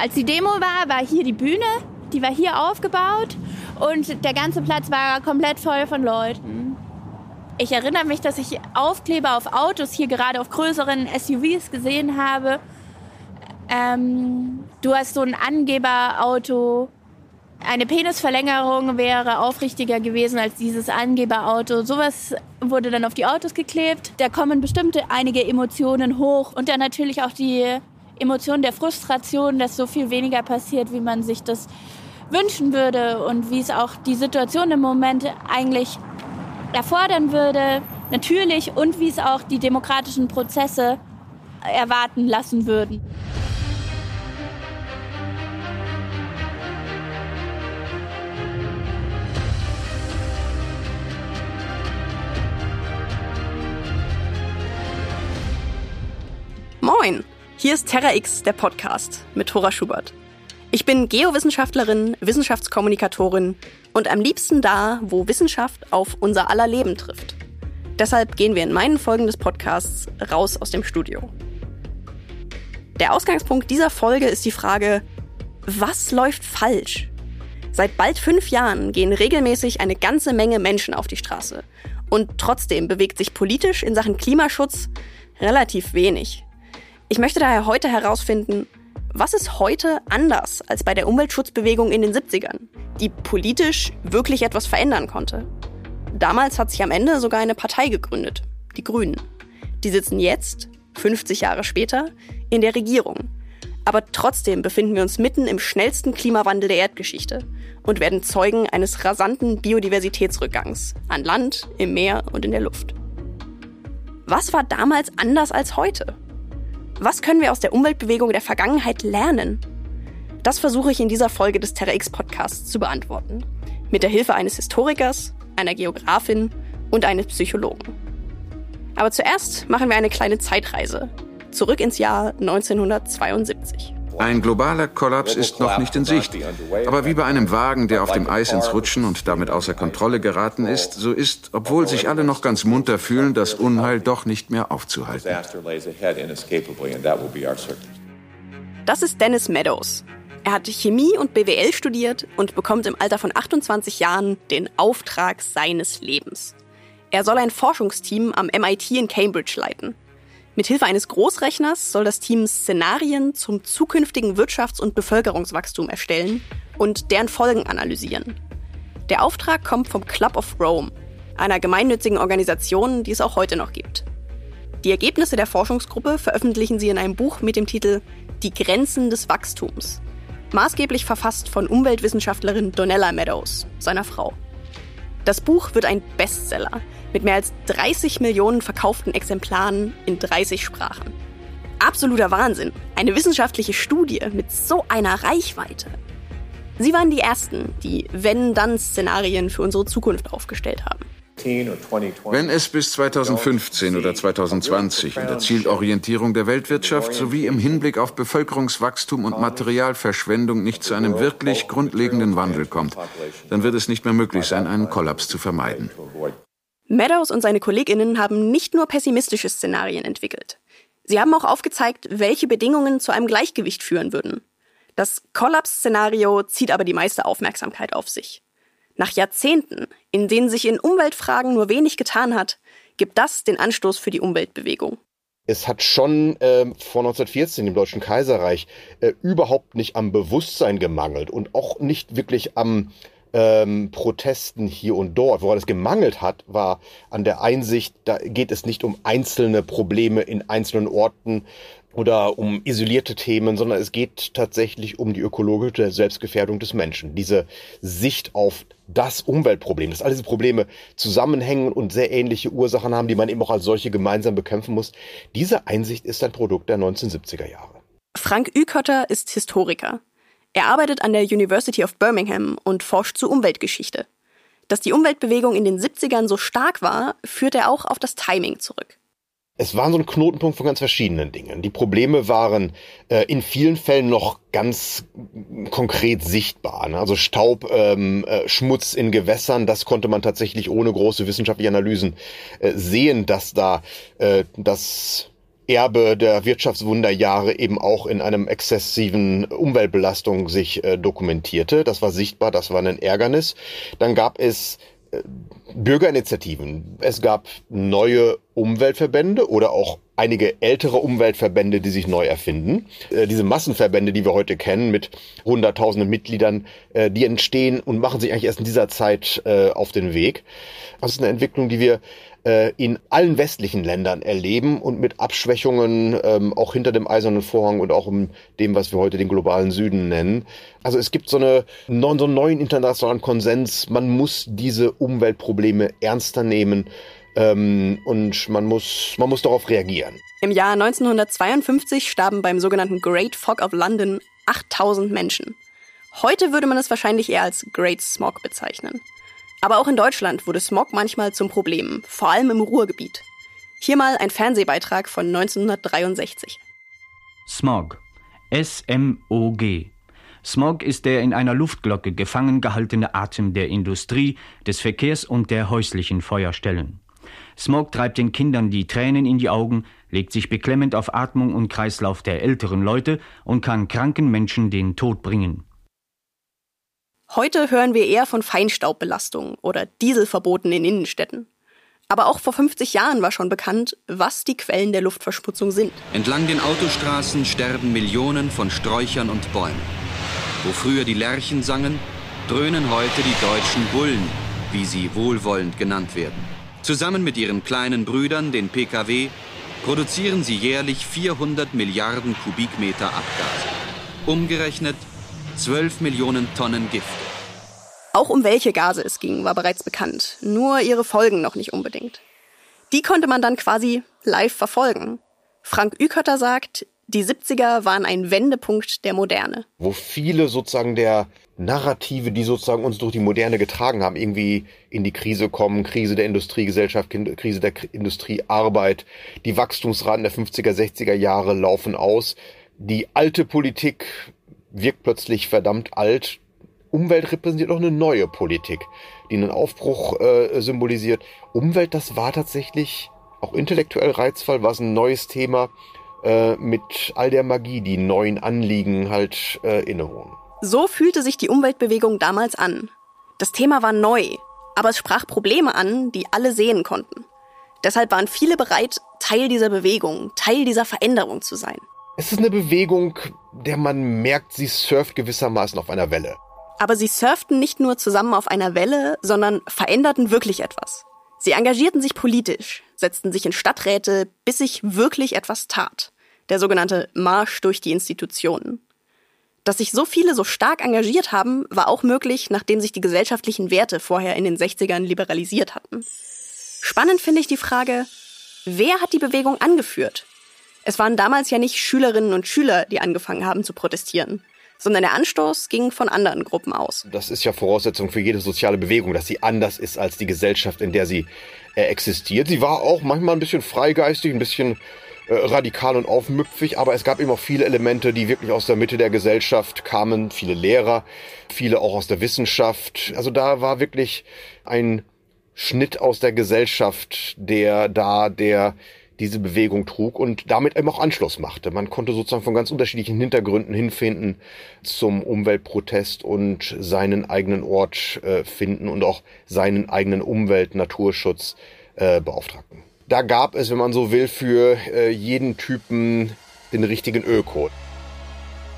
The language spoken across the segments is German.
als die Demo war, war hier die Bühne, die war hier aufgebaut und der ganze Platz war komplett voll von Leuten. Ich erinnere mich, dass ich Aufkleber auf Autos hier gerade auf größeren SUVs gesehen habe. Ähm, du hast so ein Angeberauto. Eine Penisverlängerung wäre aufrichtiger gewesen als dieses Angeberauto. Sowas wurde dann auf die Autos geklebt. Da kommen bestimmte einige Emotionen hoch und dann natürlich auch die Emotion der Frustration, dass so viel weniger passiert, wie man sich das wünschen würde und wie es auch die Situation im Moment eigentlich erfordern würde, natürlich, und wie es auch die demokratischen Prozesse erwarten lassen würden. Moin, hier ist Terra X, der Podcast mit Thora Schubert. Ich bin Geowissenschaftlerin, Wissenschaftskommunikatorin und am liebsten da, wo Wissenschaft auf unser aller Leben trifft. Deshalb gehen wir in meinen Folgen des Podcasts raus aus dem Studio. Der Ausgangspunkt dieser Folge ist die Frage, was läuft falsch? Seit bald fünf Jahren gehen regelmäßig eine ganze Menge Menschen auf die Straße. Und trotzdem bewegt sich politisch in Sachen Klimaschutz relativ wenig. Ich möchte daher heute herausfinden, was ist heute anders als bei der Umweltschutzbewegung in den 70ern, die politisch wirklich etwas verändern konnte? Damals hat sich am Ende sogar eine Partei gegründet, die Grünen. Die sitzen jetzt, 50 Jahre später, in der Regierung. Aber trotzdem befinden wir uns mitten im schnellsten Klimawandel der Erdgeschichte und werden Zeugen eines rasanten Biodiversitätsrückgangs an Land, im Meer und in der Luft. Was war damals anders als heute? Was können wir aus der Umweltbewegung der Vergangenheit lernen? Das versuche ich in dieser Folge des TerraX Podcasts zu beantworten. Mit der Hilfe eines Historikers, einer Geografin und eines Psychologen. Aber zuerst machen wir eine kleine Zeitreise. Zurück ins Jahr 1972. Ein globaler Kollaps ist noch nicht in Sicht. Aber wie bei einem Wagen, der auf dem Eis ins Rutschen und damit außer Kontrolle geraten ist, so ist, obwohl sich alle noch ganz munter fühlen, das Unheil doch nicht mehr aufzuhalten. Das ist Dennis Meadows. Er hat Chemie und BWL studiert und bekommt im Alter von 28 Jahren den Auftrag seines Lebens. Er soll ein Forschungsteam am MIT in Cambridge leiten. Mithilfe eines Großrechners soll das Team Szenarien zum zukünftigen Wirtschafts- und Bevölkerungswachstum erstellen und deren Folgen analysieren. Der Auftrag kommt vom Club of Rome, einer gemeinnützigen Organisation, die es auch heute noch gibt. Die Ergebnisse der Forschungsgruppe veröffentlichen sie in einem Buch mit dem Titel Die Grenzen des Wachstums, maßgeblich verfasst von Umweltwissenschaftlerin Donella Meadows, seiner Frau. Das Buch wird ein Bestseller mit mehr als 30 Millionen verkauften Exemplaren in 30 Sprachen. Absoluter Wahnsinn. Eine wissenschaftliche Studie mit so einer Reichweite. Sie waren die Ersten, die Wenn-Dann-Szenarien für unsere Zukunft aufgestellt haben. Wenn es bis 2015 oder 2020 in der Zielorientierung der Weltwirtschaft sowie im Hinblick auf Bevölkerungswachstum und Materialverschwendung nicht zu einem wirklich grundlegenden Wandel kommt, dann wird es nicht mehr möglich sein, einen Kollaps zu vermeiden. Meadows und seine Kolleginnen haben nicht nur pessimistische Szenarien entwickelt. Sie haben auch aufgezeigt, welche Bedingungen zu einem Gleichgewicht führen würden. Das Kollaps-Szenario zieht aber die meiste Aufmerksamkeit auf sich. Nach Jahrzehnten, in denen sich in Umweltfragen nur wenig getan hat, gibt das den Anstoß für die Umweltbewegung. Es hat schon äh, vor 1914 im Deutschen Kaiserreich äh, überhaupt nicht am Bewusstsein gemangelt und auch nicht wirklich am ähm, Protesten hier und dort. Woran es gemangelt hat, war an der Einsicht, da geht es nicht um einzelne Probleme in einzelnen Orten oder um isolierte Themen, sondern es geht tatsächlich um die ökologische Selbstgefährdung des Menschen. Diese Sicht auf das Umweltproblem, dass all diese Probleme zusammenhängen und sehr ähnliche Ursachen haben, die man eben auch als solche gemeinsam bekämpfen muss. Diese Einsicht ist ein Produkt der 1970er Jahre. Frank Ükötter ist Historiker. Er arbeitet an der University of Birmingham und forscht zur Umweltgeschichte. Dass die Umweltbewegung in den 70ern so stark war, führt er auch auf das Timing zurück. Es war so ein Knotenpunkt von ganz verschiedenen Dingen. Die Probleme waren äh, in vielen Fällen noch ganz konkret sichtbar. Ne? Also Staub, ähm, äh, Schmutz in Gewässern, das konnte man tatsächlich ohne große wissenschaftliche Analysen äh, sehen, dass da äh, das Erbe der Wirtschaftswunderjahre eben auch in einem exzessiven Umweltbelastung sich äh, dokumentierte. Das war sichtbar, das war ein Ärgernis. Dann gab es äh, Bürgerinitiativen. Es gab neue Umweltverbände oder auch einige ältere Umweltverbände, die sich neu erfinden. Äh, diese Massenverbände, die wir heute kennen, mit hunderttausenden Mitgliedern, äh, die entstehen und machen sich eigentlich erst in dieser Zeit äh, auf den Weg. Das ist eine Entwicklung, die wir äh, in allen westlichen Ländern erleben und mit Abschwächungen ähm, auch hinter dem eisernen Vorhang und auch in dem, was wir heute den globalen Süden nennen. Also es gibt so, eine, so einen neuen internationalen Konsens, man muss diese Umweltprobleme ernster nehmen ähm, und man muss, man muss darauf reagieren. Im Jahr 1952 starben beim sogenannten Great Fog of London 8000 Menschen. Heute würde man es wahrscheinlich eher als Great Smog bezeichnen. Aber auch in Deutschland wurde Smog manchmal zum Problem, vor allem im Ruhrgebiet. Hier mal ein Fernsehbeitrag von 1963. Smog. S-M-O-G. Smog ist der in einer Luftglocke gefangen gehaltene Atem der Industrie, des Verkehrs und der häuslichen Feuerstellen. Smog treibt den Kindern die Tränen in die Augen, legt sich beklemmend auf Atmung und Kreislauf der älteren Leute und kann kranken Menschen den Tod bringen. Heute hören wir eher von Feinstaubbelastung oder Dieselverboten in Innenstädten. Aber auch vor 50 Jahren war schon bekannt, was die Quellen der Luftverschmutzung sind. Entlang den Autostraßen sterben Millionen von Sträuchern und Bäumen. Wo früher die Lerchen sangen, dröhnen heute die deutschen Bullen, wie sie wohlwollend genannt werden. Zusammen mit ihren kleinen Brüdern, den Pkw, produzieren sie jährlich 400 Milliarden Kubikmeter Abgase. Umgerechnet 12 Millionen Tonnen Gift. Auch um welche Gase es ging, war bereits bekannt, nur ihre Folgen noch nicht unbedingt. Die konnte man dann quasi live verfolgen. Frank Ükötter sagt, die 70er waren ein Wendepunkt der Moderne. Wo viele sozusagen der Narrative, die sozusagen uns durch die Moderne getragen haben, irgendwie in die Krise kommen, Krise der Industriegesellschaft, Krise der Industriearbeit, die Wachstumsraten der 50er, 60er Jahre laufen aus. Die alte Politik wirkt plötzlich verdammt alt. Umwelt repräsentiert auch eine neue Politik, die einen Aufbruch äh, symbolisiert. Umwelt, das war tatsächlich auch intellektuell reizvoll, war es ein neues Thema äh, mit all der Magie, die neuen Anliegen halt äh, innewohnen. So fühlte sich die Umweltbewegung damals an. Das Thema war neu, aber es sprach Probleme an, die alle sehen konnten. Deshalb waren viele bereit, Teil dieser Bewegung, Teil dieser Veränderung zu sein. Es ist eine Bewegung, der man merkt, sie surft gewissermaßen auf einer Welle. Aber sie surften nicht nur zusammen auf einer Welle, sondern veränderten wirklich etwas. Sie engagierten sich politisch, setzten sich in Stadträte, bis sich wirklich etwas tat. Der sogenannte Marsch durch die Institutionen. Dass sich so viele so stark engagiert haben, war auch möglich, nachdem sich die gesellschaftlichen Werte vorher in den 60ern liberalisiert hatten. Spannend finde ich die Frage, wer hat die Bewegung angeführt? Es waren damals ja nicht Schülerinnen und Schüler, die angefangen haben zu protestieren, sondern der Anstoß ging von anderen Gruppen aus. Das ist ja Voraussetzung für jede soziale Bewegung, dass sie anders ist als die Gesellschaft, in der sie äh, existiert. Sie war auch manchmal ein bisschen freigeistig, ein bisschen äh, radikal und aufmüpfig, aber es gab eben auch viele Elemente, die wirklich aus der Mitte der Gesellschaft kamen, viele Lehrer, viele auch aus der Wissenschaft. Also da war wirklich ein Schnitt aus der Gesellschaft, der da, der diese Bewegung trug und damit eben auch Anschluss machte. Man konnte sozusagen von ganz unterschiedlichen Hintergründen hinfinden zum Umweltprotest und seinen eigenen Ort äh, finden und auch seinen eigenen Umwelt-Naturschutz äh, beauftragten. Da gab es, wenn man so will, für äh, jeden Typen den richtigen Öko.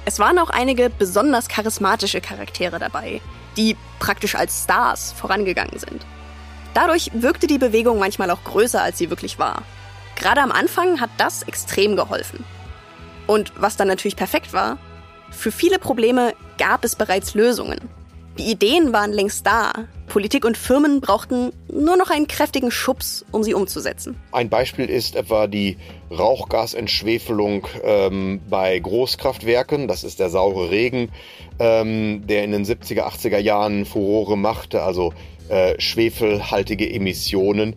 Es waren auch einige besonders charismatische Charaktere dabei, die praktisch als Stars vorangegangen sind. Dadurch wirkte die Bewegung manchmal auch größer, als sie wirklich war. Gerade am Anfang hat das extrem geholfen. Und was dann natürlich perfekt war, für viele Probleme gab es bereits Lösungen. Die Ideen waren längst da. Politik und Firmen brauchten nur noch einen kräftigen Schubs, um sie umzusetzen. Ein Beispiel ist etwa die Rauchgasentschwefelung ähm, bei Großkraftwerken. Das ist der saure Regen, ähm, der in den 70er, 80er Jahren Furore machte, also äh, schwefelhaltige Emissionen.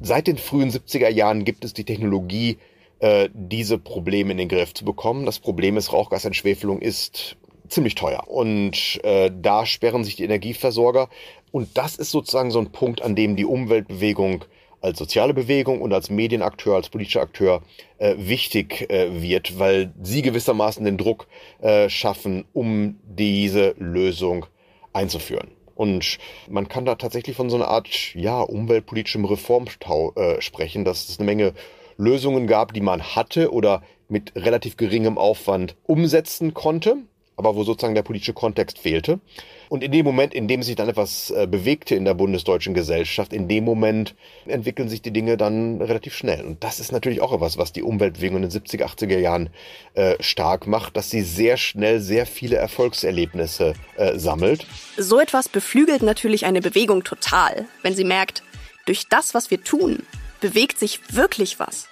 Seit den frühen 70er Jahren gibt es die Technologie, äh, diese Probleme in den Griff zu bekommen. Das Problem ist, Rauchgasentschwefelung ist ziemlich teuer. Und äh, da sperren sich die Energieversorger. Und das ist sozusagen so ein Punkt, an dem die Umweltbewegung als soziale Bewegung und als Medienakteur, als politischer Akteur äh, wichtig äh, wird, weil sie gewissermaßen den Druck äh, schaffen, um diese Lösung einzuführen. Und man kann da tatsächlich von so einer Art, ja, umweltpolitischem Reformstau äh, sprechen, dass es eine Menge Lösungen gab, die man hatte oder mit relativ geringem Aufwand umsetzen konnte aber wo sozusagen der politische Kontext fehlte. Und in dem Moment, in dem sich dann etwas äh, bewegte in der bundesdeutschen Gesellschaft, in dem Moment entwickeln sich die Dinge dann relativ schnell. Und das ist natürlich auch etwas, was die Umweltbewegung in den 70er, 80er Jahren äh, stark macht, dass sie sehr schnell sehr viele Erfolgserlebnisse äh, sammelt. So etwas beflügelt natürlich eine Bewegung total, wenn sie merkt, durch das, was wir tun, bewegt sich wirklich was.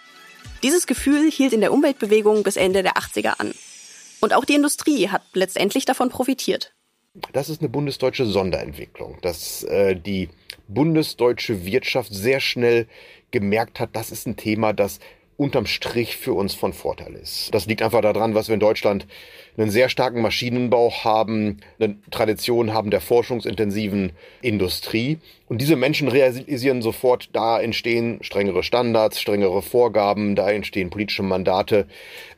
Dieses Gefühl hielt in der Umweltbewegung bis Ende der 80er an. Und auch die Industrie hat letztendlich davon profitiert. Das ist eine bundesdeutsche Sonderentwicklung, dass äh, die bundesdeutsche Wirtschaft sehr schnell gemerkt hat, das ist ein Thema, das unterm Strich für uns von Vorteil ist. Das liegt einfach daran, was wir in Deutschland einen sehr starken Maschinenbau haben, eine Tradition haben der forschungsintensiven Industrie. Und diese Menschen realisieren sofort, da entstehen strengere Standards, strengere Vorgaben, da entstehen politische Mandate.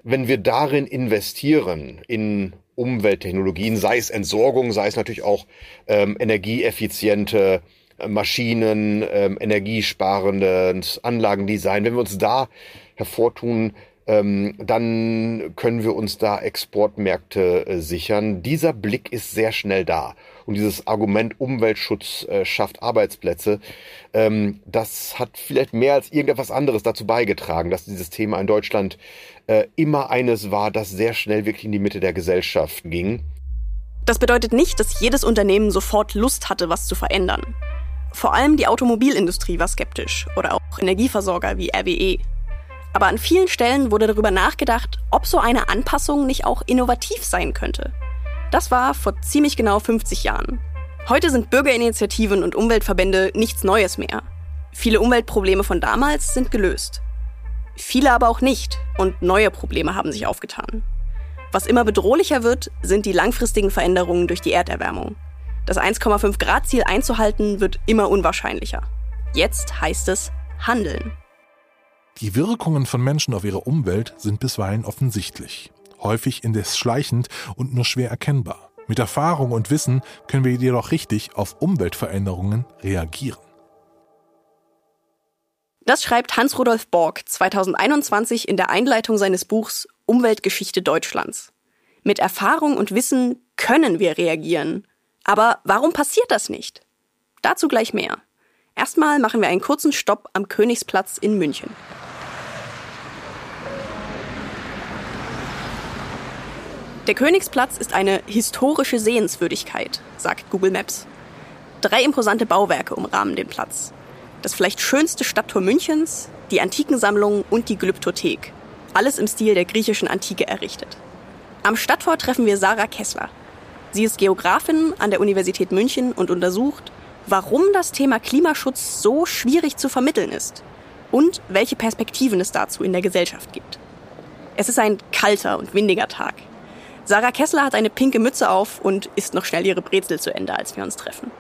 Wenn wir darin investieren, in Umwelttechnologien, sei es Entsorgung, sei es natürlich auch ähm, energieeffiziente Maschinen, ähm, energiesparende Anlagendesign, wenn wir uns da hervortun, ähm, dann können wir uns da Exportmärkte äh, sichern. Dieser Blick ist sehr schnell da. Und dieses Argument Umweltschutz äh, schafft Arbeitsplätze, ähm, das hat vielleicht mehr als irgendetwas anderes dazu beigetragen, dass dieses Thema in Deutschland äh, immer eines war, das sehr schnell wirklich in die Mitte der Gesellschaft ging. Das bedeutet nicht, dass jedes Unternehmen sofort Lust hatte, was zu verändern. Vor allem die Automobilindustrie war skeptisch oder auch Energieversorger wie RWE. Aber an vielen Stellen wurde darüber nachgedacht, ob so eine Anpassung nicht auch innovativ sein könnte. Das war vor ziemlich genau 50 Jahren. Heute sind Bürgerinitiativen und Umweltverbände nichts Neues mehr. Viele Umweltprobleme von damals sind gelöst. Viele aber auch nicht und neue Probleme haben sich aufgetan. Was immer bedrohlicher wird, sind die langfristigen Veränderungen durch die Erderwärmung. Das 1,5 Grad Ziel einzuhalten wird immer unwahrscheinlicher. Jetzt heißt es handeln. Die Wirkungen von Menschen auf ihre Umwelt sind bisweilen offensichtlich, häufig indes schleichend und nur schwer erkennbar. Mit Erfahrung und Wissen können wir jedoch richtig auf Umweltveränderungen reagieren. Das schreibt Hans-Rudolf Borg 2021 in der Einleitung seines Buchs Umweltgeschichte Deutschlands. Mit Erfahrung und Wissen können wir reagieren. Aber warum passiert das nicht? Dazu gleich mehr. Erstmal machen wir einen kurzen Stopp am Königsplatz in München. Der Königsplatz ist eine historische Sehenswürdigkeit, sagt Google Maps. Drei imposante Bauwerke umrahmen den Platz. Das vielleicht schönste Stadttor Münchens, die Antikensammlung und die Glyptothek. Alles im Stil der griechischen Antike errichtet. Am Stadttor treffen wir Sarah Kessler. Sie ist Geografin an der Universität München und untersucht, warum das Thema Klimaschutz so schwierig zu vermitteln ist und welche Perspektiven es dazu in der Gesellschaft gibt. Es ist ein kalter und windiger Tag. Sarah Kessler hat eine pinke Mütze auf und isst noch schnell ihre Brezel zu Ende, als wir uns treffen.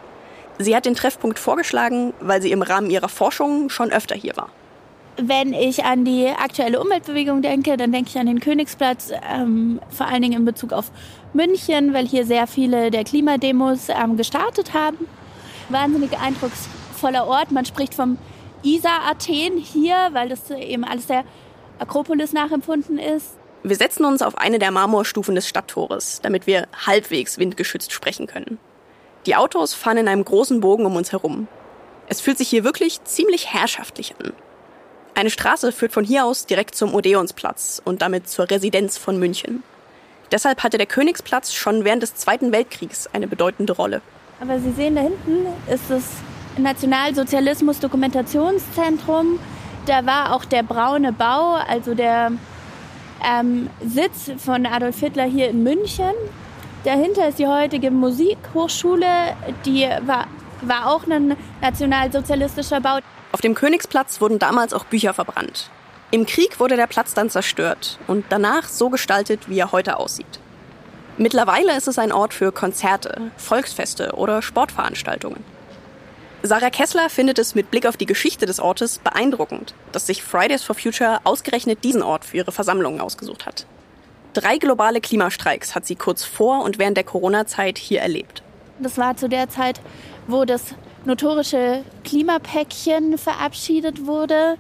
Sie hat den Treffpunkt vorgeschlagen, weil sie im Rahmen ihrer Forschung schon öfter hier war. Wenn ich an die aktuelle Umweltbewegung denke, dann denke ich an den Königsplatz, ähm, vor allen Dingen in Bezug auf München, weil hier sehr viele der Klimademos ähm, gestartet haben. Wahnsinnig eindrucksvoller Ort. Man spricht vom Isar-Athen hier, weil das eben alles der Akropolis nachempfunden ist. Wir setzen uns auf eine der Marmorstufen des Stadttores, damit wir halbwegs windgeschützt sprechen können. Die Autos fahren in einem großen Bogen um uns herum. Es fühlt sich hier wirklich ziemlich herrschaftlich an. Eine Straße führt von hier aus direkt zum Odeonsplatz und damit zur Residenz von München. Deshalb hatte der Königsplatz schon während des Zweiten Weltkriegs eine bedeutende Rolle. Aber Sie sehen da hinten ist das Nationalsozialismus Dokumentationszentrum. Da war auch der braune Bau, also der ähm, Sitz von Adolf Hitler hier in München. Dahinter ist die heutige Musikhochschule, die war, war auch ein nationalsozialistischer Bau. Auf dem Königsplatz wurden damals auch Bücher verbrannt. Im Krieg wurde der Platz dann zerstört und danach so gestaltet, wie er heute aussieht. Mittlerweile ist es ein Ort für Konzerte, Volksfeste oder Sportveranstaltungen. Sarah Kessler findet es mit Blick auf die Geschichte des Ortes beeindruckend, dass sich Fridays for Future ausgerechnet diesen Ort für ihre Versammlungen ausgesucht hat. Drei globale Klimastreiks hat sie kurz vor und während der Corona-Zeit hier erlebt. Das war zu der Zeit, wo das notorische Klimapäckchen verabschiedet wurde.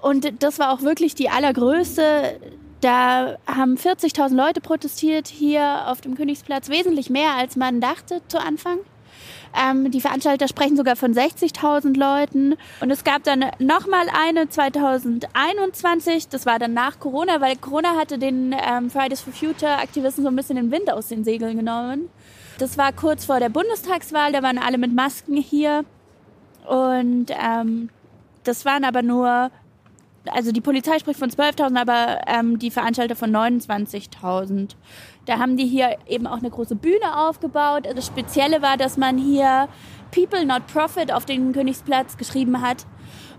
Und das war auch wirklich die allergrößte. Da haben 40.000 Leute protestiert hier auf dem Königsplatz, wesentlich mehr als man dachte zu Anfang. Ähm, die Veranstalter sprechen sogar von 60.000 Leuten. Und es gab dann nochmal eine 2021. Das war dann nach Corona, weil Corona hatte den ähm, Fridays for Future Aktivisten so ein bisschen den Wind aus den Segeln genommen. Das war kurz vor der Bundestagswahl. Da waren alle mit Masken hier. Und ähm, das waren aber nur also die Polizei spricht von 12.000, aber ähm, die Veranstalter von 29.000. Da haben die hier eben auch eine große Bühne aufgebaut. Das Spezielle war, dass man hier People Not Profit auf den Königsplatz geschrieben hat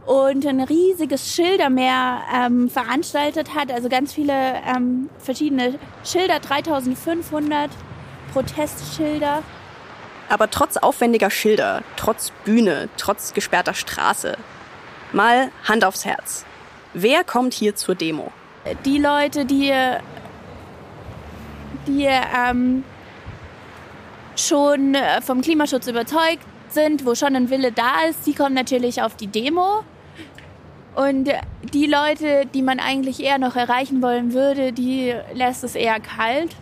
und ein riesiges Schildermeer ähm, veranstaltet hat. Also ganz viele ähm, verschiedene Schilder, 3500 Protestschilder. Aber trotz aufwendiger Schilder, trotz Bühne, trotz gesperrter Straße, mal Hand aufs Herz. Wer kommt hier zur Demo? Die Leute, die, die ähm, schon äh, vom Klimaschutz überzeugt sind, wo schon ein Wille da ist, die kommen natürlich auf die Demo. Und die Leute, die man eigentlich eher noch erreichen wollen würde, die lässt es eher kalt.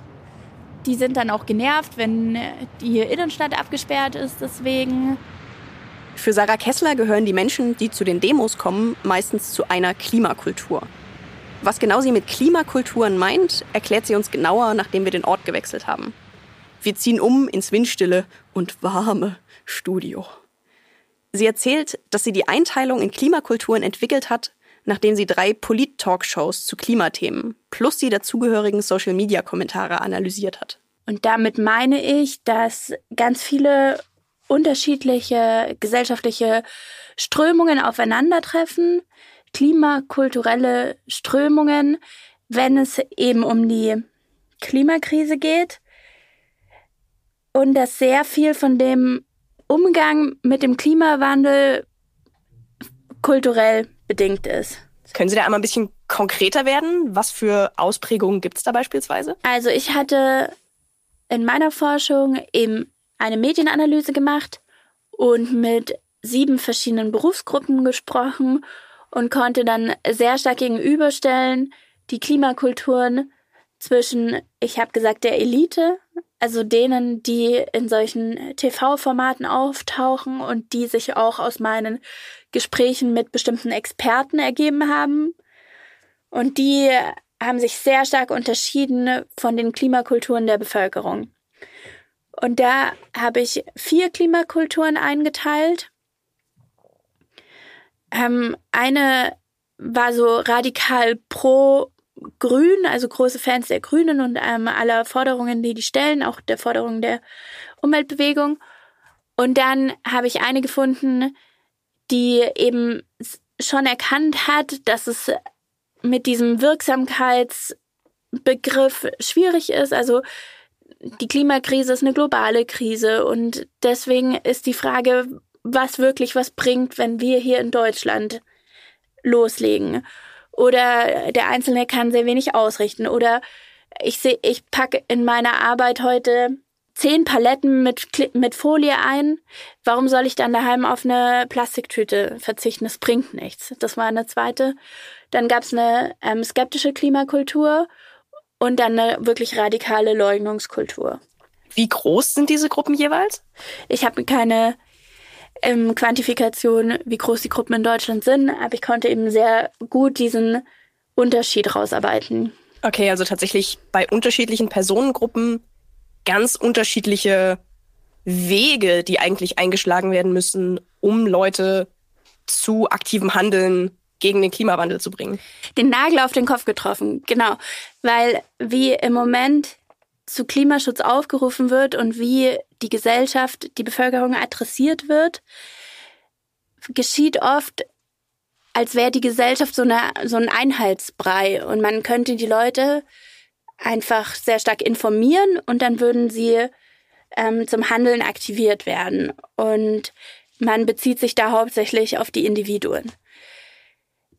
Die sind dann auch genervt, wenn die Innenstadt abgesperrt ist. Deswegen für Sarah Kessler gehören die Menschen, die zu den Demos kommen, meistens zu einer Klimakultur. Was genau sie mit Klimakulturen meint, erklärt sie uns genauer, nachdem wir den Ort gewechselt haben. Wir ziehen um ins windstille und warme Studio. Sie erzählt, dass sie die Einteilung in Klimakulturen entwickelt hat, nachdem sie drei Polit-Talkshows zu Klimathemen plus die dazugehörigen Social-Media-Kommentare analysiert hat. Und damit meine ich, dass ganz viele unterschiedliche gesellschaftliche Strömungen aufeinandertreffen, klimakulturelle Strömungen, wenn es eben um die Klimakrise geht und dass sehr viel von dem Umgang mit dem Klimawandel kulturell bedingt ist. Können Sie da einmal ein bisschen konkreter werden? Was für Ausprägungen gibt es da beispielsweise? Also ich hatte in meiner Forschung eben eine Medienanalyse gemacht und mit sieben verschiedenen Berufsgruppen gesprochen und konnte dann sehr stark gegenüberstellen die Klimakulturen zwischen, ich habe gesagt, der Elite, also denen, die in solchen TV-Formaten auftauchen und die sich auch aus meinen Gesprächen mit bestimmten Experten ergeben haben. Und die haben sich sehr stark unterschieden von den Klimakulturen der Bevölkerung. Und da habe ich vier Klimakulturen eingeteilt. Ähm, eine war so radikal pro Grün, also große Fans der Grünen und ähm, aller Forderungen, die die stellen, auch der Forderungen der Umweltbewegung. Und dann habe ich eine gefunden, die eben schon erkannt hat, dass es mit diesem Wirksamkeitsbegriff schwierig ist. Also die Klimakrise ist eine globale Krise und deswegen ist die Frage, was wirklich was bringt, wenn wir hier in Deutschland loslegen. Oder der Einzelne kann sehr wenig ausrichten. Oder ich sehe, ich packe in meiner Arbeit heute zehn Paletten mit, mit Folie ein. Warum soll ich dann daheim auf eine Plastiktüte verzichten? Das bringt nichts. Das war eine zweite. Dann gab es eine ähm, skeptische Klimakultur und dann eine wirklich radikale Leugnungskultur. Wie groß sind diese Gruppen jeweils? Ich habe keine ähm, Quantifikation, wie groß die Gruppen in Deutschland sind, aber ich konnte eben sehr gut diesen Unterschied rausarbeiten. Okay, also tatsächlich bei unterschiedlichen Personengruppen ganz unterschiedliche Wege, die eigentlich eingeschlagen werden müssen, um Leute zu aktivem Handeln gegen den Klimawandel zu bringen. Den Nagel auf den Kopf getroffen, genau. Weil wie im Moment zu Klimaschutz aufgerufen wird und wie die Gesellschaft, die Bevölkerung adressiert wird, geschieht oft, als wäre die Gesellschaft so, eine, so ein Einheitsbrei und man könnte die Leute einfach sehr stark informieren und dann würden sie ähm, zum Handeln aktiviert werden. Und man bezieht sich da hauptsächlich auf die Individuen.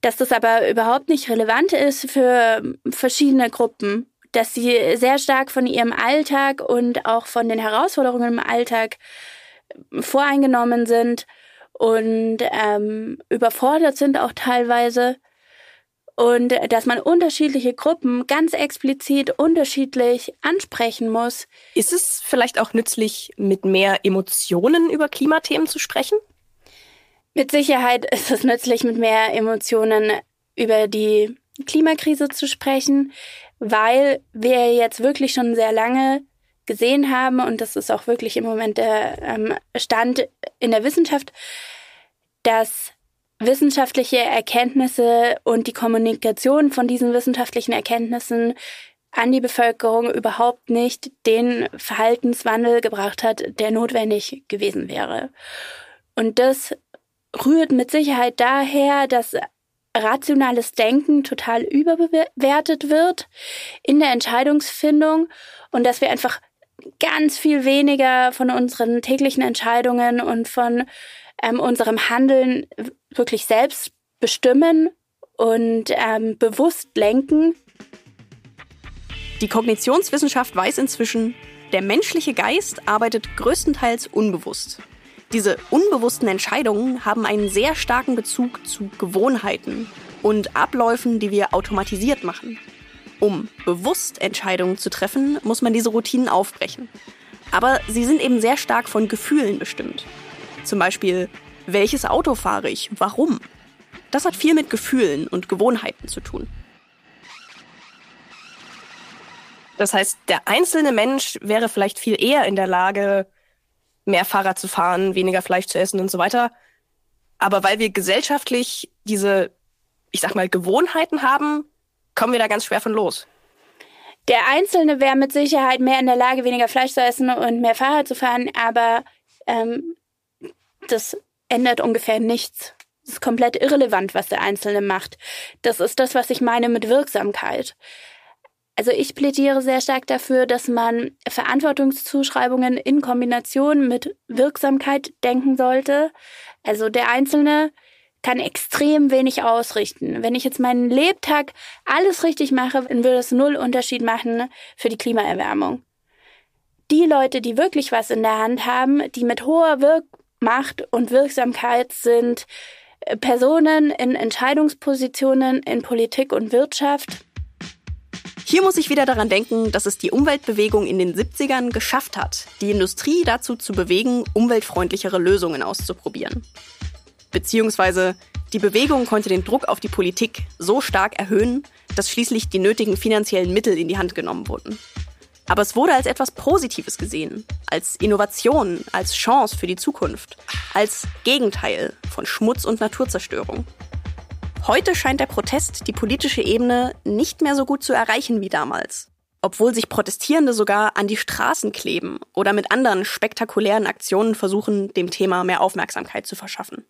Dass das aber überhaupt nicht relevant ist für verschiedene Gruppen, dass sie sehr stark von ihrem Alltag und auch von den Herausforderungen im Alltag voreingenommen sind und ähm, überfordert sind auch teilweise und dass man unterschiedliche Gruppen ganz explizit unterschiedlich ansprechen muss. Ist es vielleicht auch nützlich, mit mehr Emotionen über Klimathemen zu sprechen? Mit Sicherheit ist es nützlich, mit mehr Emotionen über die Klimakrise zu sprechen, weil wir jetzt wirklich schon sehr lange gesehen haben, und das ist auch wirklich im Moment der ähm, Stand in der Wissenschaft, dass wissenschaftliche Erkenntnisse und die Kommunikation von diesen wissenschaftlichen Erkenntnissen an die Bevölkerung überhaupt nicht den Verhaltenswandel gebracht hat, der notwendig gewesen wäre. Und das rührt mit Sicherheit daher, dass rationales Denken total überbewertet wird in der Entscheidungsfindung und dass wir einfach ganz viel weniger von unseren täglichen Entscheidungen und von ähm, unserem Handeln wirklich selbst bestimmen und ähm, bewusst lenken. Die Kognitionswissenschaft weiß inzwischen, der menschliche Geist arbeitet größtenteils unbewusst. Diese unbewussten Entscheidungen haben einen sehr starken Bezug zu Gewohnheiten und Abläufen, die wir automatisiert machen. Um bewusst Entscheidungen zu treffen, muss man diese Routinen aufbrechen. Aber sie sind eben sehr stark von Gefühlen bestimmt. Zum Beispiel, welches Auto fahre ich? Warum? Das hat viel mit Gefühlen und Gewohnheiten zu tun. Das heißt, der einzelne Mensch wäre vielleicht viel eher in der Lage, mehr Fahrrad zu fahren, weniger Fleisch zu essen und so weiter. Aber weil wir gesellschaftlich diese, ich sag mal, Gewohnheiten haben, kommen wir da ganz schwer von los. Der Einzelne wäre mit Sicherheit mehr in der Lage, weniger Fleisch zu essen und mehr Fahrrad zu fahren, aber ähm, das ändert ungefähr nichts. Es ist komplett irrelevant, was der Einzelne macht. Das ist das, was ich meine mit Wirksamkeit. Also ich plädiere sehr stark dafür, dass man Verantwortungszuschreibungen in Kombination mit Wirksamkeit denken sollte. Also der Einzelne kann extrem wenig ausrichten. Wenn ich jetzt meinen Lebtag alles richtig mache, dann würde es null Unterschied machen für die Klimaerwärmung. Die Leute, die wirklich was in der Hand haben, die mit hoher Wirkmacht und Wirksamkeit sind äh, Personen in Entscheidungspositionen in Politik und Wirtschaft, hier muss ich wieder daran denken, dass es die Umweltbewegung in den 70ern geschafft hat, die Industrie dazu zu bewegen, umweltfreundlichere Lösungen auszuprobieren. Beziehungsweise die Bewegung konnte den Druck auf die Politik so stark erhöhen, dass schließlich die nötigen finanziellen Mittel in die Hand genommen wurden. Aber es wurde als etwas Positives gesehen, als Innovation, als Chance für die Zukunft, als Gegenteil von Schmutz und Naturzerstörung. Heute scheint der Protest die politische Ebene nicht mehr so gut zu erreichen wie damals. Obwohl sich Protestierende sogar an die Straßen kleben oder mit anderen spektakulären Aktionen versuchen, dem Thema mehr Aufmerksamkeit zu verschaffen.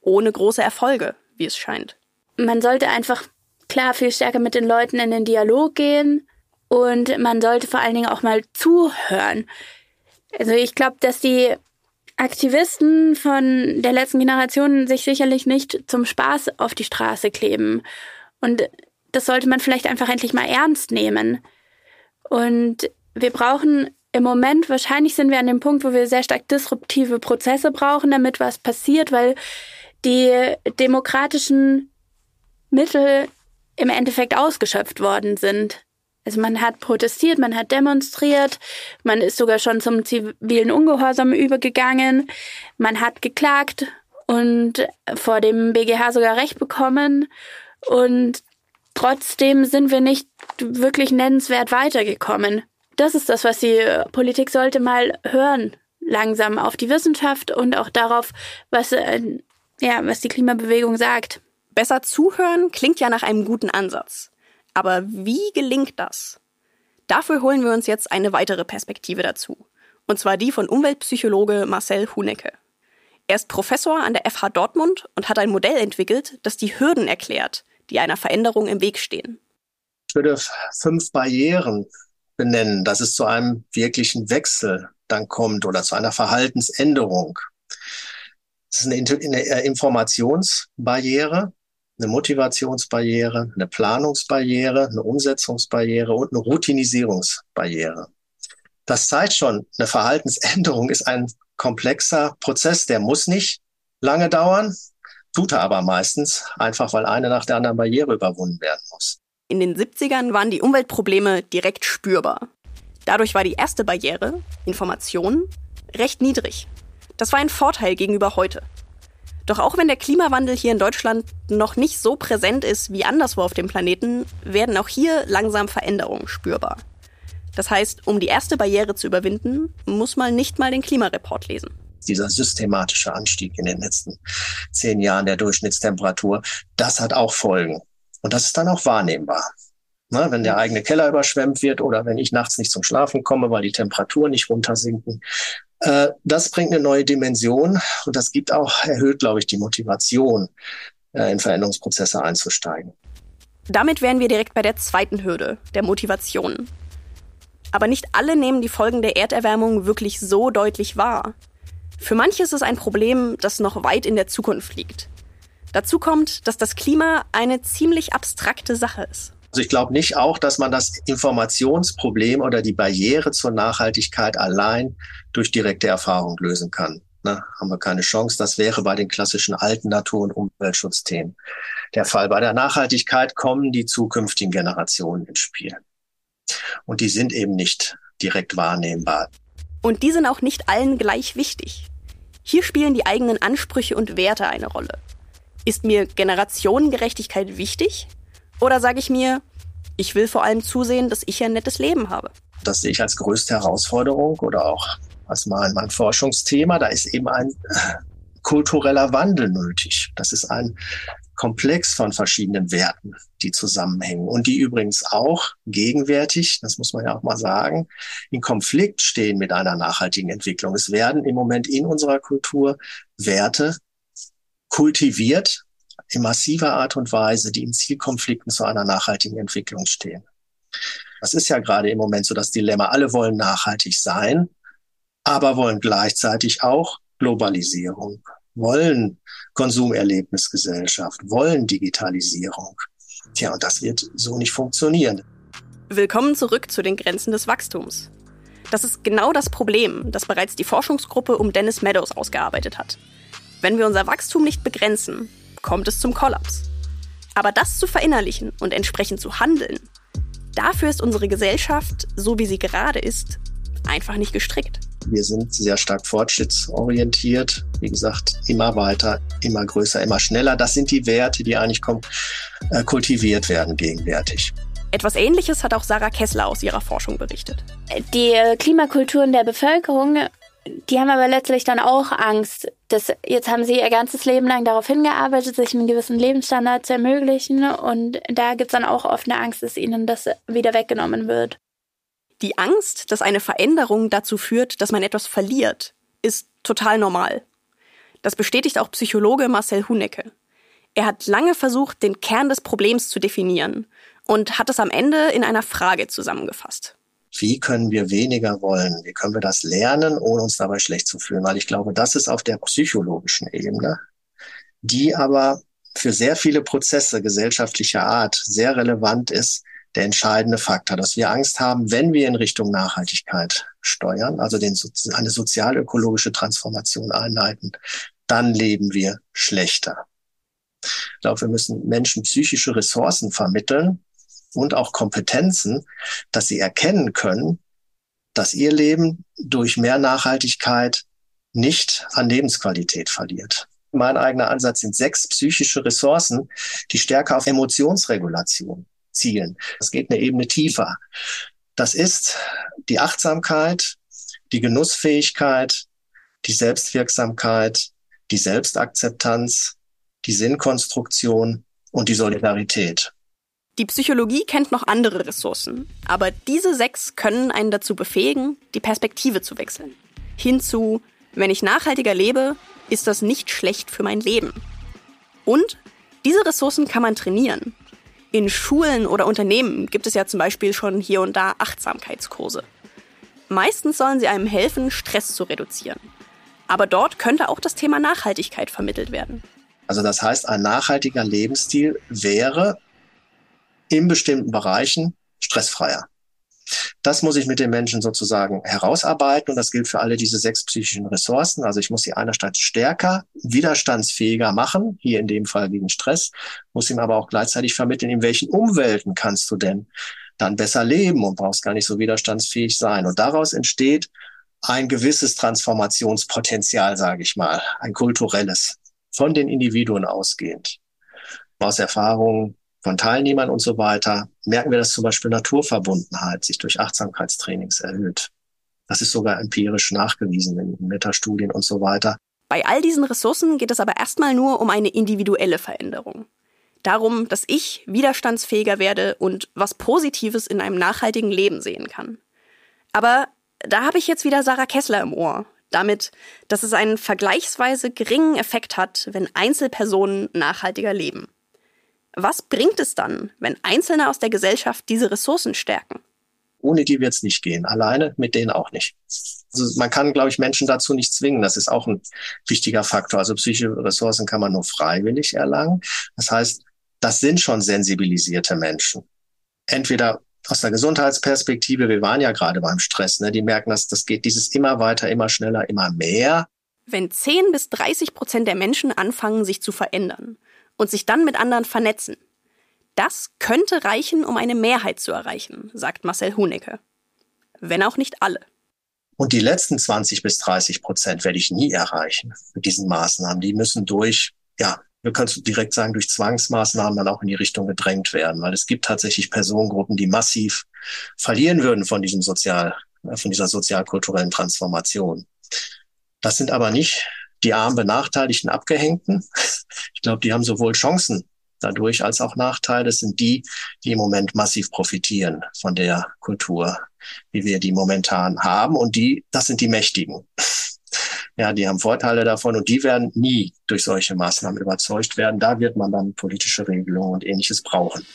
Ohne große Erfolge, wie es scheint. Man sollte einfach klar viel stärker mit den Leuten in den Dialog gehen und man sollte vor allen Dingen auch mal zuhören. Also ich glaube, dass die Aktivisten von der letzten Generation sich sicherlich nicht zum Spaß auf die Straße kleben. Und das sollte man vielleicht einfach endlich mal ernst nehmen. Und wir brauchen im Moment, wahrscheinlich sind wir an dem Punkt, wo wir sehr stark disruptive Prozesse brauchen, damit was passiert, weil die demokratischen Mittel im Endeffekt ausgeschöpft worden sind. Also man hat protestiert, man hat demonstriert, man ist sogar schon zum zivilen Ungehorsam übergegangen, man hat geklagt und vor dem BGH sogar Recht bekommen und trotzdem sind wir nicht wirklich nennenswert weitergekommen. Das ist das, was die Politik sollte mal hören, langsam auf die Wissenschaft und auch darauf, was, äh, ja, was die Klimabewegung sagt. Besser zuhören klingt ja nach einem guten Ansatz. Aber wie gelingt das? Dafür holen wir uns jetzt eine weitere Perspektive dazu. Und zwar die von Umweltpsychologe Marcel Hunecke. Er ist Professor an der FH Dortmund und hat ein Modell entwickelt, das die Hürden erklärt, die einer Veränderung im Weg stehen. Ich würde fünf Barrieren benennen, dass es zu einem wirklichen Wechsel dann kommt oder zu einer Verhaltensänderung. Das ist eine, äh, Informationsbarriere, eine Motivationsbarriere, eine Planungsbarriere, eine Umsetzungsbarriere und eine Routinisierungsbarriere. Das zeigt schon, eine Verhaltensänderung ist ein komplexer Prozess, der muss nicht lange dauern, tut er aber meistens, einfach weil eine nach der anderen Barriere überwunden werden muss. In den 70ern waren die Umweltprobleme direkt spürbar. Dadurch war die erste Barriere, Information, recht niedrig. Das war ein Vorteil gegenüber heute. Doch auch wenn der Klimawandel hier in Deutschland noch nicht so präsent ist wie anderswo auf dem Planeten, werden auch hier langsam Veränderungen spürbar. Das heißt, um die erste Barriere zu überwinden, muss man nicht mal den Klimareport lesen. Dieser systematische Anstieg in den letzten zehn Jahren der Durchschnittstemperatur, das hat auch Folgen. Und das ist dann auch wahrnehmbar. Na, wenn der eigene Keller überschwemmt wird oder wenn ich nachts nicht zum Schlafen komme, weil die Temperaturen nicht runtersinken. Äh, das bringt eine neue Dimension und das gibt auch, erhöht, glaube ich, die Motivation, äh, in Veränderungsprozesse einzusteigen. Damit wären wir direkt bei der zweiten Hürde, der Motivation. Aber nicht alle nehmen die Folgen der Erderwärmung wirklich so deutlich wahr. Für manche ist es ein Problem, das noch weit in der Zukunft liegt. Dazu kommt, dass das Klima eine ziemlich abstrakte Sache ist. Also ich glaube nicht auch, dass man das Informationsproblem oder die Barriere zur Nachhaltigkeit allein durch direkte Erfahrung lösen kann. Ne, haben wir keine Chance. Das wäre bei den klassischen alten Natur- und Umweltschutzthemen der Fall. Bei der Nachhaltigkeit kommen die zukünftigen Generationen ins Spiel. Und die sind eben nicht direkt wahrnehmbar. Und die sind auch nicht allen gleich wichtig. Hier spielen die eigenen Ansprüche und Werte eine Rolle. Ist mir Generationengerechtigkeit wichtig? Oder sage ich mir, ich will vor allem zusehen, dass ich ein nettes Leben habe? Das sehe ich als größte Herausforderung oder auch als mein, mein Forschungsthema. Da ist eben ein kultureller Wandel nötig. Das ist ein Komplex von verschiedenen Werten, die zusammenhängen und die übrigens auch gegenwärtig, das muss man ja auch mal sagen, in Konflikt stehen mit einer nachhaltigen Entwicklung. Es werden im Moment in unserer Kultur Werte kultiviert in massiver Art und Weise, die in Zielkonflikten zu einer nachhaltigen Entwicklung stehen. Das ist ja gerade im Moment so das Dilemma. Alle wollen nachhaltig sein, aber wollen gleichzeitig auch Globalisierung, wollen Konsumerlebnisgesellschaft, wollen Digitalisierung. Tja, und das wird so nicht funktionieren. Willkommen zurück zu den Grenzen des Wachstums. Das ist genau das Problem, das bereits die Forschungsgruppe um Dennis Meadows ausgearbeitet hat. Wenn wir unser Wachstum nicht begrenzen, kommt es zum Kollaps. Aber das zu verinnerlichen und entsprechend zu handeln, dafür ist unsere Gesellschaft, so wie sie gerade ist, einfach nicht gestrickt. Wir sind sehr stark fortschrittsorientiert. Wie gesagt, immer weiter, immer größer, immer schneller. Das sind die Werte, die eigentlich äh, kultiviert werden gegenwärtig. Etwas Ähnliches hat auch Sarah Kessler aus ihrer Forschung berichtet. Die Klimakulturen der Bevölkerung die haben aber letztlich dann auch Angst. Dass jetzt haben sie ihr ganzes Leben lang darauf hingearbeitet, sich einen gewissen Lebensstandard zu ermöglichen. Und da gibt es dann auch oft eine Angst, dass ihnen das wieder weggenommen wird. Die Angst, dass eine Veränderung dazu führt, dass man etwas verliert, ist total normal. Das bestätigt auch Psychologe Marcel Hunecke. Er hat lange versucht, den Kern des Problems zu definieren und hat es am Ende in einer Frage zusammengefasst wie können wir weniger wollen? Wie können wir das lernen, ohne uns dabei schlecht zu fühlen? Weil ich glaube, das ist auf der psychologischen Ebene, die aber für sehr viele Prozesse gesellschaftlicher Art sehr relevant ist, der entscheidende Faktor, dass wir Angst haben, wenn wir in Richtung Nachhaltigkeit steuern, also den, eine sozial-ökologische Transformation einleiten, dann leben wir schlechter. Ich glaube, wir müssen Menschen psychische Ressourcen vermitteln, und auch Kompetenzen, dass sie erkennen können, dass ihr Leben durch mehr Nachhaltigkeit nicht an Lebensqualität verliert. Mein eigener Ansatz sind sechs psychische Ressourcen, die stärker auf Emotionsregulation zielen. Das geht eine Ebene tiefer. Das ist die Achtsamkeit, die Genussfähigkeit, die Selbstwirksamkeit, die Selbstakzeptanz, die Sinnkonstruktion und die Solidarität. Die Psychologie kennt noch andere Ressourcen, aber diese sechs können einen dazu befähigen, die Perspektive zu wechseln. Hinzu, wenn ich nachhaltiger lebe, ist das nicht schlecht für mein Leben. Und diese Ressourcen kann man trainieren. In Schulen oder Unternehmen gibt es ja zum Beispiel schon hier und da Achtsamkeitskurse. Meistens sollen sie einem helfen, Stress zu reduzieren. Aber dort könnte auch das Thema Nachhaltigkeit vermittelt werden. Also das heißt, ein nachhaltiger Lebensstil wäre in bestimmten Bereichen stressfreier. Das muss ich mit den Menschen sozusagen herausarbeiten und das gilt für alle diese sechs psychischen Ressourcen. Also ich muss sie einerseits stärker, widerstandsfähiger machen, hier in dem Fall gegen Stress, muss ihm aber auch gleichzeitig vermitteln, in welchen Umwelten kannst du denn dann besser leben und brauchst gar nicht so widerstandsfähig sein. Und daraus entsteht ein gewisses Transformationspotenzial, sage ich mal, ein kulturelles, von den Individuen ausgehend. Aus Erfahrungen von Teilnehmern und so weiter merken wir, dass zum Beispiel Naturverbundenheit sich durch Achtsamkeitstrainings erhöht. Das ist sogar empirisch nachgewiesen in Metastudien und so weiter. Bei all diesen Ressourcen geht es aber erstmal nur um eine individuelle Veränderung. Darum, dass ich widerstandsfähiger werde und was Positives in einem nachhaltigen Leben sehen kann. Aber da habe ich jetzt wieder Sarah Kessler im Ohr. Damit, dass es einen vergleichsweise geringen Effekt hat, wenn Einzelpersonen nachhaltiger leben. Was bringt es dann, wenn Einzelne aus der Gesellschaft diese Ressourcen stärken? Ohne die wird es nicht gehen. Alleine mit denen auch nicht. Also man kann, glaube ich, Menschen dazu nicht zwingen. Das ist auch ein wichtiger Faktor. Also psychische Ressourcen kann man nur freiwillig erlangen. Das heißt, das sind schon sensibilisierte Menschen. Entweder aus der Gesundheitsperspektive, wir waren ja gerade beim Stress, ne, die merken, dass das geht dieses immer weiter, immer schneller, immer mehr. Wenn 10 bis 30 Prozent der Menschen anfangen, sich zu verändern, und sich dann mit anderen vernetzen. Das könnte reichen, um eine Mehrheit zu erreichen, sagt Marcel Hunecke. Wenn auch nicht alle. Und die letzten 20 bis 30 Prozent werde ich nie erreichen mit diesen Maßnahmen. Die müssen durch, ja, wir können direkt sagen, durch Zwangsmaßnahmen dann auch in die Richtung gedrängt werden, weil es gibt tatsächlich Personengruppen, die massiv verlieren würden von diesem sozial, von dieser sozialkulturellen Transformation. Das sind aber nicht die armen, benachteiligten, abgehängten. Ich glaube, die haben sowohl Chancen dadurch als auch Nachteile. Das sind die, die im Moment massiv profitieren von der Kultur, wie wir die momentan haben. Und die, das sind die Mächtigen. Ja, die haben Vorteile davon und die werden nie durch solche Maßnahmen überzeugt werden. Da wird man dann politische Regelungen und ähnliches brauchen.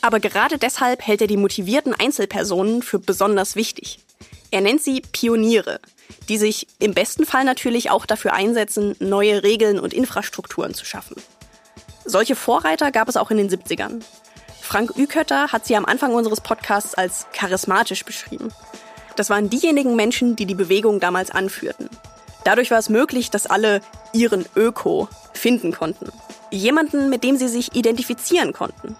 Aber gerade deshalb hält er die motivierten Einzelpersonen für besonders wichtig. Er nennt sie Pioniere, die sich im besten Fall natürlich auch dafür einsetzen, neue Regeln und Infrastrukturen zu schaffen. Solche Vorreiter gab es auch in den 70ern. Frank Ükötter hat sie am Anfang unseres Podcasts als charismatisch beschrieben. Das waren diejenigen Menschen, die die Bewegung damals anführten. Dadurch war es möglich, dass alle ihren Öko finden konnten. Jemanden, mit dem sie sich identifizieren konnten.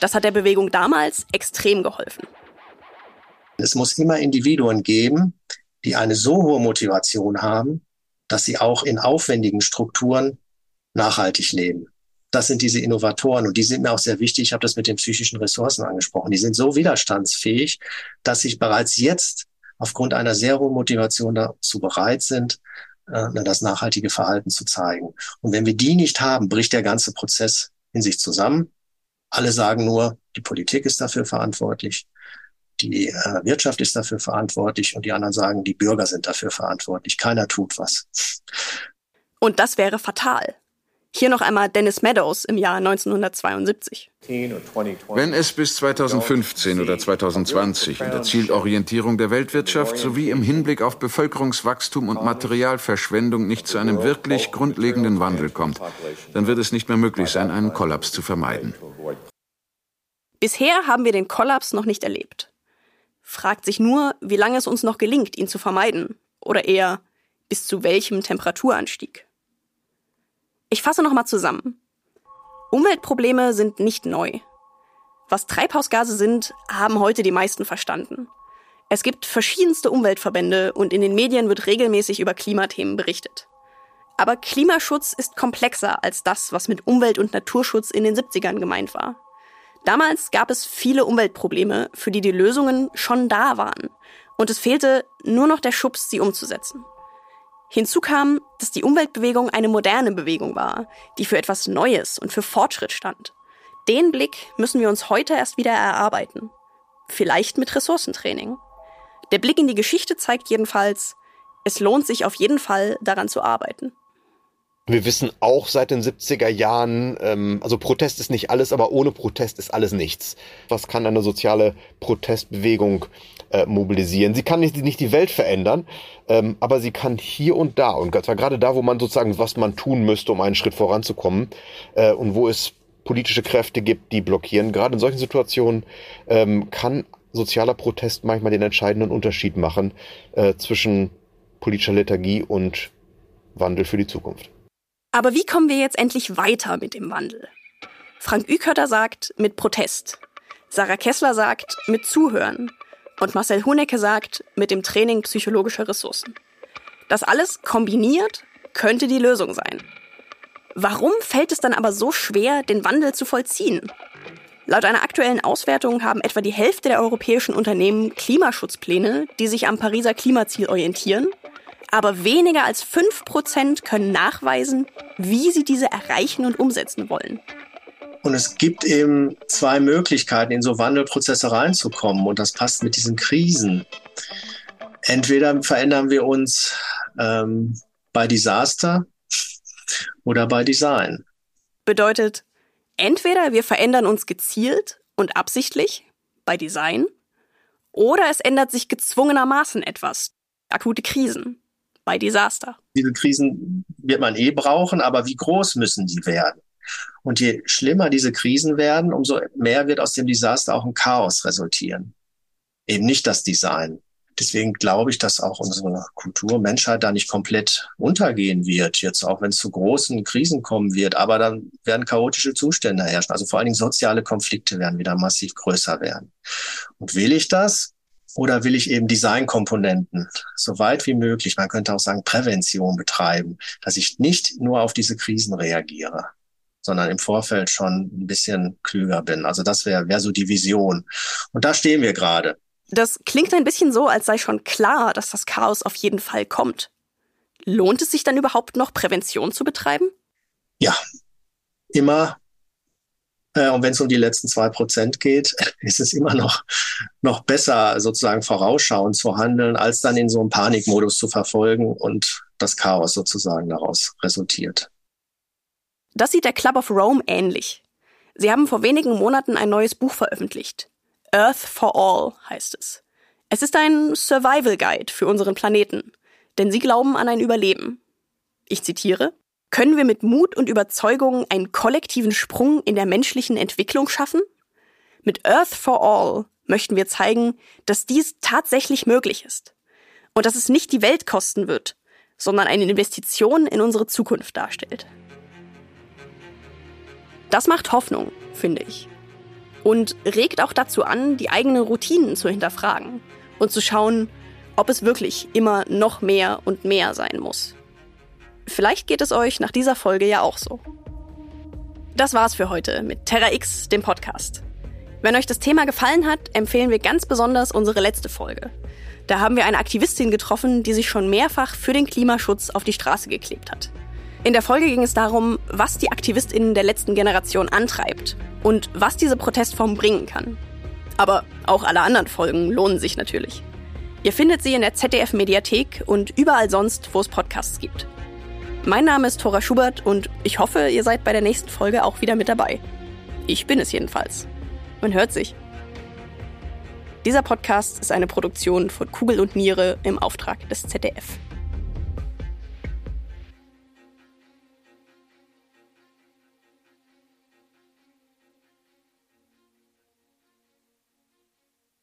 Das hat der Bewegung damals extrem geholfen. Es muss immer Individuen geben, die eine so hohe Motivation haben, dass sie auch in aufwendigen Strukturen nachhaltig leben. Das sind diese Innovatoren und die sind mir auch sehr wichtig. Ich habe das mit den psychischen Ressourcen angesprochen. Die sind so widerstandsfähig, dass sie bereits jetzt aufgrund einer sehr hohen Motivation dazu bereit sind, äh, das nachhaltige Verhalten zu zeigen. Und wenn wir die nicht haben, bricht der ganze Prozess in sich zusammen. Alle sagen nur, die Politik ist dafür verantwortlich die äh, Wirtschaft ist dafür verantwortlich und die anderen sagen, die Bürger sind dafür verantwortlich. Keiner tut was. Und das wäre fatal. Hier noch einmal Dennis Meadows im Jahr 1972. Wenn es bis 2015 oder 2020 in der Zielorientierung der Weltwirtschaft sowie im Hinblick auf Bevölkerungswachstum und Materialverschwendung nicht zu einem wirklich grundlegenden Wandel kommt, dann wird es nicht mehr möglich sein, einen Kollaps zu vermeiden. Bisher haben wir den Kollaps noch nicht erlebt fragt sich nur, wie lange es uns noch gelingt, ihn zu vermeiden. Oder eher, bis zu welchem Temperaturanstieg. Ich fasse nochmal zusammen. Umweltprobleme sind nicht neu. Was Treibhausgase sind, haben heute die meisten verstanden. Es gibt verschiedenste Umweltverbände und in den Medien wird regelmäßig über Klimathemen berichtet. Aber Klimaschutz ist komplexer als das, was mit Umwelt- und Naturschutz in den 70ern gemeint war. Damals gab es viele Umweltprobleme, für die die Lösungen schon da waren. Und es fehlte nur noch der Schubs, sie umzusetzen. Hinzu kam, dass die Umweltbewegung eine moderne Bewegung war, die für etwas Neues und für Fortschritt stand. Den Blick müssen wir uns heute erst wieder erarbeiten. Vielleicht mit Ressourcentraining. Der Blick in die Geschichte zeigt jedenfalls, es lohnt sich auf jeden Fall daran zu arbeiten. Wir wissen auch seit den 70er Jahren, ähm, also Protest ist nicht alles, aber ohne Protest ist alles nichts. Was kann eine soziale Protestbewegung äh, mobilisieren? Sie kann nicht, nicht die Welt verändern, ähm, aber sie kann hier und da, und zwar gerade da, wo man sozusagen, was man tun müsste, um einen Schritt voranzukommen, äh, und wo es politische Kräfte gibt, die blockieren, gerade in solchen Situationen ähm, kann sozialer Protest manchmal den entscheidenden Unterschied machen äh, zwischen politischer Lethargie und Wandel für die Zukunft. Aber wie kommen wir jetzt endlich weiter mit dem Wandel? Frank Ükötter sagt, mit Protest. Sarah Kessler sagt, mit Zuhören. Und Marcel Hunecke sagt, mit dem Training psychologischer Ressourcen. Das alles kombiniert könnte die Lösung sein. Warum fällt es dann aber so schwer, den Wandel zu vollziehen? Laut einer aktuellen Auswertung haben etwa die Hälfte der europäischen Unternehmen Klimaschutzpläne, die sich am Pariser Klimaziel orientieren aber weniger als 5% können nachweisen, wie sie diese erreichen und umsetzen wollen. Und es gibt eben zwei Möglichkeiten, in so Wandelprozesse reinzukommen. Und das passt mit diesen Krisen. Entweder verändern wir uns ähm, bei Desaster oder bei Design. Bedeutet, entweder wir verändern uns gezielt und absichtlich bei Design, oder es ändert sich gezwungenermaßen etwas, akute Krisen bei Desaster. Diese Krisen wird man eh brauchen, aber wie groß müssen die werden? Und je schlimmer diese Krisen werden, umso mehr wird aus dem Desaster auch ein Chaos resultieren. Eben nicht das Design. Deswegen glaube ich, dass auch unsere Kultur, Menschheit da nicht komplett untergehen wird, jetzt auch wenn es zu großen Krisen kommen wird. Aber dann werden chaotische Zustände herrschen. Also vor allen Dingen soziale Konflikte werden wieder massiv größer werden. Und will ich das? Oder will ich eben Designkomponenten so weit wie möglich, man könnte auch sagen Prävention betreiben, dass ich nicht nur auf diese Krisen reagiere, sondern im Vorfeld schon ein bisschen klüger bin. Also das wäre wär so die Vision. Und da stehen wir gerade. Das klingt ein bisschen so, als sei schon klar, dass das Chaos auf jeden Fall kommt. Lohnt es sich dann überhaupt noch, Prävention zu betreiben? Ja, immer äh, und wenn es um die letzten zwei Prozent geht, ist es immer noch, noch besser, sozusagen vorausschauend zu handeln, als dann in so einem Panikmodus zu verfolgen und das Chaos sozusagen daraus resultiert. Das sieht der Club of Rome ähnlich. Sie haben vor wenigen Monaten ein neues Buch veröffentlicht. Earth for All heißt es. Es ist ein Survival Guide für unseren Planeten, denn sie glauben an ein Überleben. Ich zitiere, können wir mit Mut und Überzeugung einen kollektiven Sprung in der menschlichen Entwicklung schaffen? Mit Earth for All möchten wir zeigen, dass dies tatsächlich möglich ist und dass es nicht die Welt kosten wird, sondern eine Investition in unsere Zukunft darstellt. Das macht Hoffnung, finde ich. Und regt auch dazu an, die eigenen Routinen zu hinterfragen und zu schauen, ob es wirklich immer noch mehr und mehr sein muss. Vielleicht geht es euch nach dieser Folge ja auch so. Das war's für heute mit Terra X, dem Podcast. Wenn euch das Thema gefallen hat, empfehlen wir ganz besonders unsere letzte Folge. Da haben wir eine Aktivistin getroffen, die sich schon mehrfach für den Klimaschutz auf die Straße geklebt hat. In der Folge ging es darum, was die Aktivistinnen der letzten Generation antreibt und was diese Protestform bringen kann. Aber auch alle anderen Folgen lohnen sich natürlich. Ihr findet sie in der ZDF Mediathek und überall sonst, wo es Podcasts gibt. Mein Name ist Thora Schubert und ich hoffe, ihr seid bei der nächsten Folge auch wieder mit dabei. Ich bin es jedenfalls. Man hört sich. Dieser Podcast ist eine Produktion von Kugel und Niere im Auftrag des ZDF.